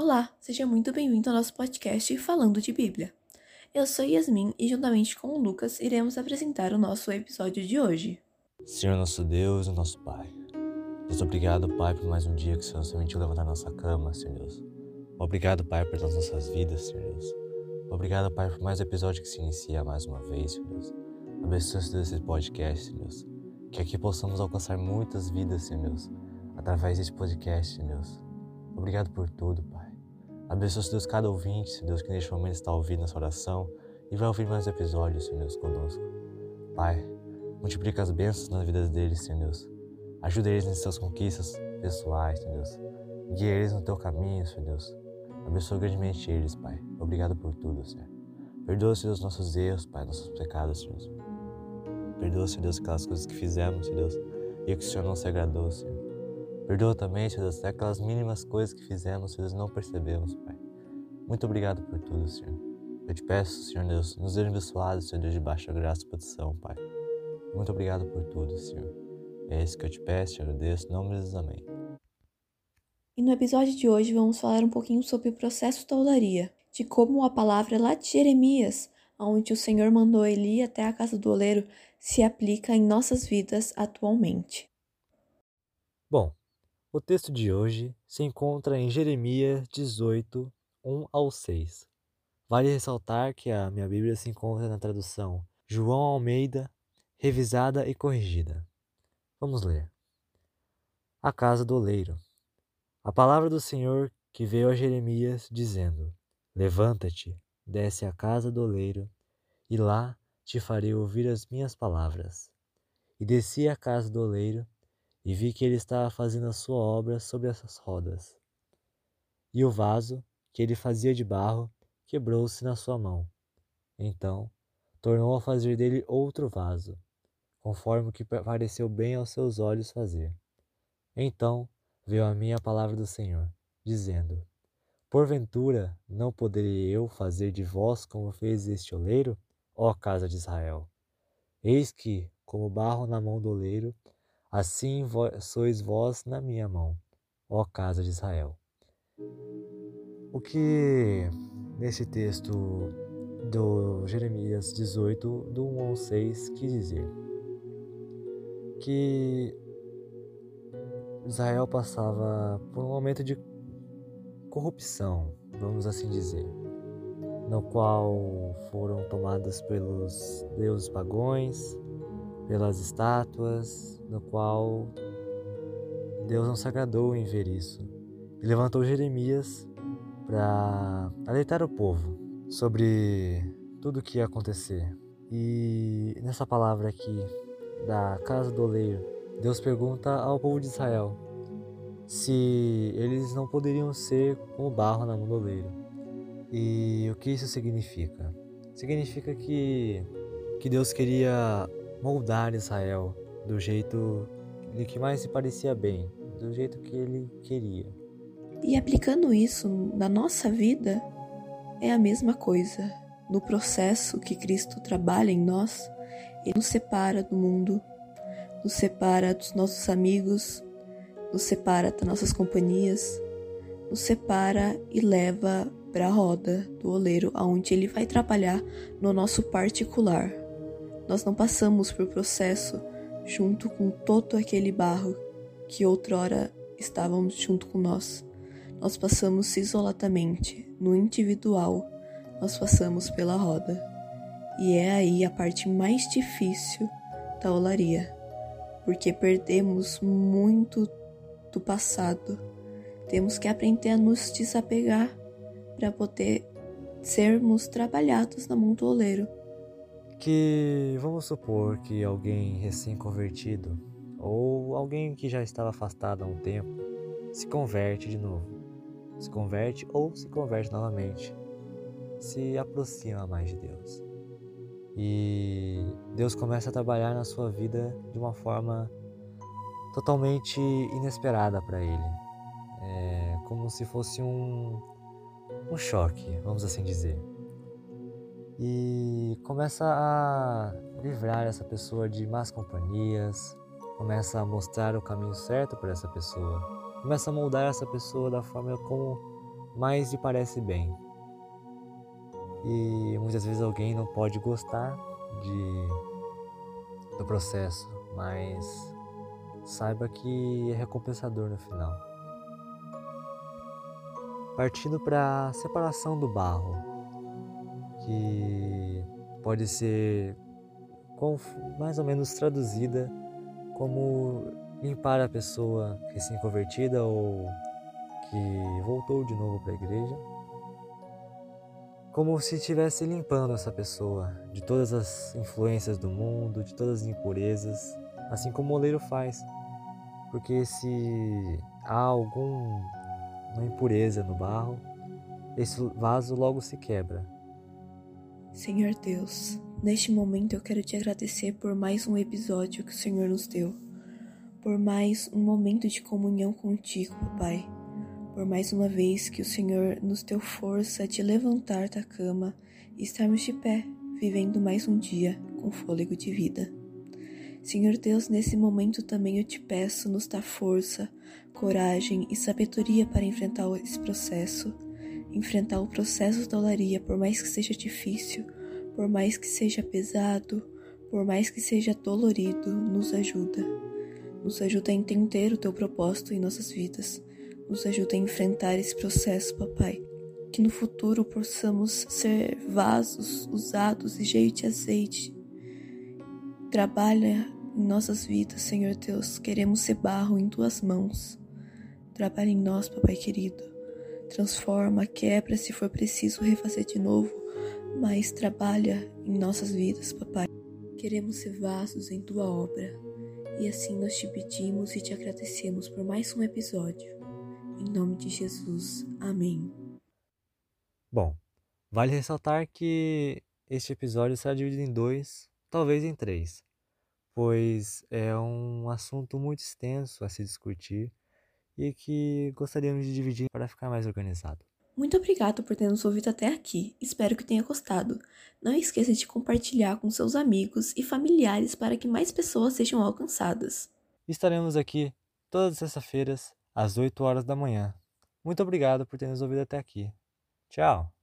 Olá, seja muito bem-vindo ao nosso podcast Falando de Bíblia. Eu sou Yasmin e, juntamente com o Lucas, iremos apresentar o nosso episódio de hoje. Senhor nosso Deus e nosso Pai, Deus, obrigado, Pai, por mais um dia que o Senhor nos permitiu levantar nossa cama, Senhor Deus. Obrigado, Pai, por todas as nossas vidas, Senhor Deus. Obrigado, Pai, por mais um episódio que se inicia mais uma vez, Senhor Deus. Abençoe, Senhor Deus, esse podcast, Senhor Deus. Que aqui possamos alcançar muitas vidas, Senhor Deus, através desse podcast, Senhor Deus. Obrigado por tudo, Pai. Abençoe, Deus, cada ouvinte, Senhor Deus, que neste momento está ouvindo essa oração e vai ouvir mais episódios, Senhor Deus, conosco. Pai, multiplica as bênçãos nas vidas deles, Senhor Deus. Ajuda eles nas suas conquistas pessoais, Senhor Deus. Guia eles no teu caminho, Senhor Deus. Abençoa grandemente eles, Pai. Obrigado por tudo, Senhor. Perdoa, Senhor, os nossos erros, Pai, nossos pecados, Senhor. Perdoa, Senhor Deus, aquelas coisas que fizemos, Senhor Deus, e que o Senhor não se agradou, Senhor. Perdoa também, Senhor Deus, até aquelas mínimas coisas que fizemos, Senhor Deus, não percebemos, Pai. Muito obrigado por tudo, Senhor. Eu te peço, Senhor Deus, nos abençoados, Senhor Deus, de baixa graça e proteção, Pai. Muito obrigado por tudo, Senhor. É isso que eu te peço, te agradeço, em nome Jesus, amém. E no episódio de hoje vamos falar um pouquinho sobre o processo da olaria, de como a palavra lá de Jeremias, onde o Senhor mandou Eli até a casa do oleiro, se aplica em nossas vidas atualmente. O texto de hoje se encontra em Jeremias 18, 1 ao 6. Vale ressaltar que a minha Bíblia se encontra na tradução João Almeida, revisada e corrigida. Vamos ler. A casa do oleiro. A palavra do Senhor que veio a Jeremias, dizendo: Levanta-te, desce à casa do oleiro, e lá te farei ouvir as minhas palavras. E desci à casa do oleiro, e vi que ele estava fazendo a sua obra sobre essas rodas. E o vaso, que ele fazia de barro, quebrou-se na sua mão. Então, tornou a fazer dele outro vaso, conforme o que pareceu bem aos seus olhos fazer. Então veio a mim a palavra do Senhor, dizendo: Porventura não poderei eu fazer de vós como fez este oleiro, ó casa de Israel? Eis que, como barro na mão do oleiro, Assim sois vós na minha mão, ó casa de Israel. O que nesse texto do Jeremias 18, do 1 ao 6, quis dizer? Que Israel passava por um momento de corrupção, vamos assim dizer, no qual foram tomadas pelos deuses pagões, pelas estátuas, no qual Deus não se agradou em ver isso. E levantou Jeremias para alertar o povo sobre tudo o que ia acontecer. E nessa palavra aqui, da casa do oleiro, Deus pergunta ao povo de Israel se eles não poderiam ser como barro na mão do oleiro. E o que isso significa? Significa que, que Deus queria moldar Israel do jeito que mais se parecia bem, do jeito que ele queria. E aplicando isso na nossa vida, é a mesma coisa. No processo que Cristo trabalha em nós, ele nos separa do mundo, nos separa dos nossos amigos, nos separa das nossas companhias, nos separa e leva para a roda do oleiro, aonde ele vai trabalhar no nosso particular. Nós não passamos por processo junto com todo aquele barro que outrora estávamos junto com nós. Nós passamos isoladamente, no individual, nós passamos pela roda. E é aí a parte mais difícil da olaria, porque perdemos muito do passado. Temos que aprender a nos desapegar para poder sermos trabalhados na mão do oleiro que vamos supor que alguém recém-convertido ou alguém que já estava afastado há um tempo se converte de novo. Se converte ou se converte novamente. Se aproxima mais de Deus. E Deus começa a trabalhar na sua vida de uma forma totalmente inesperada para ele. É como se fosse um, um choque, vamos assim dizer e começa a livrar essa pessoa de más companhias, começa a mostrar o caminho certo para essa pessoa, começa a moldar essa pessoa da forma como mais lhe parece bem. E muitas vezes alguém não pode gostar de, do processo, mas saiba que é recompensador no final. Partindo para a separação do barro, que pode ser mais ou menos traduzida como limpar a pessoa recém-convertida ou que voltou de novo para a igreja, como se estivesse limpando essa pessoa de todas as influências do mundo, de todas as impurezas, assim como o oleiro faz. Porque se há alguma impureza no barro, esse vaso logo se quebra. Senhor Deus, neste momento eu quero te agradecer por mais um episódio que o Senhor nos deu, por mais um momento de comunhão contigo, Pai, por mais uma vez que o Senhor nos deu força de levantar da cama e estarmos de pé, vivendo mais um dia com fôlego de vida. Senhor Deus, nesse momento também eu te peço nos dá força, coragem e sabedoria para enfrentar esse processo. Enfrentar o processo da olaria, por mais que seja difícil, por mais que seja pesado, por mais que seja dolorido, nos ajuda. Nos ajuda a entender o teu propósito em nossas vidas. Nos ajuda a enfrentar esse processo, papai. Que no futuro possamos ser vasos usados e cheios de azeite. Trabalha em nossas vidas, Senhor Deus. Queremos ser barro em tuas mãos. Trabalha em nós, Papai querido. Transforma, quebra se for preciso refazer de novo, mas trabalha em nossas vidas, Papai. Queremos ser vasos em tua obra. E assim nós te pedimos e te agradecemos por mais um episódio. Em nome de Jesus. Amém. Bom, vale ressaltar que este episódio será dividido em dois, talvez em três pois é um assunto muito extenso a se discutir e que gostaríamos de dividir para ficar mais organizado. Muito obrigado por ter nos ouvido até aqui. Espero que tenha gostado. Não esqueça de compartilhar com seus amigos e familiares para que mais pessoas sejam alcançadas. Estaremos aqui todas as sextas-feiras às 8 horas da manhã. Muito obrigado por ter nos ouvido até aqui. Tchau!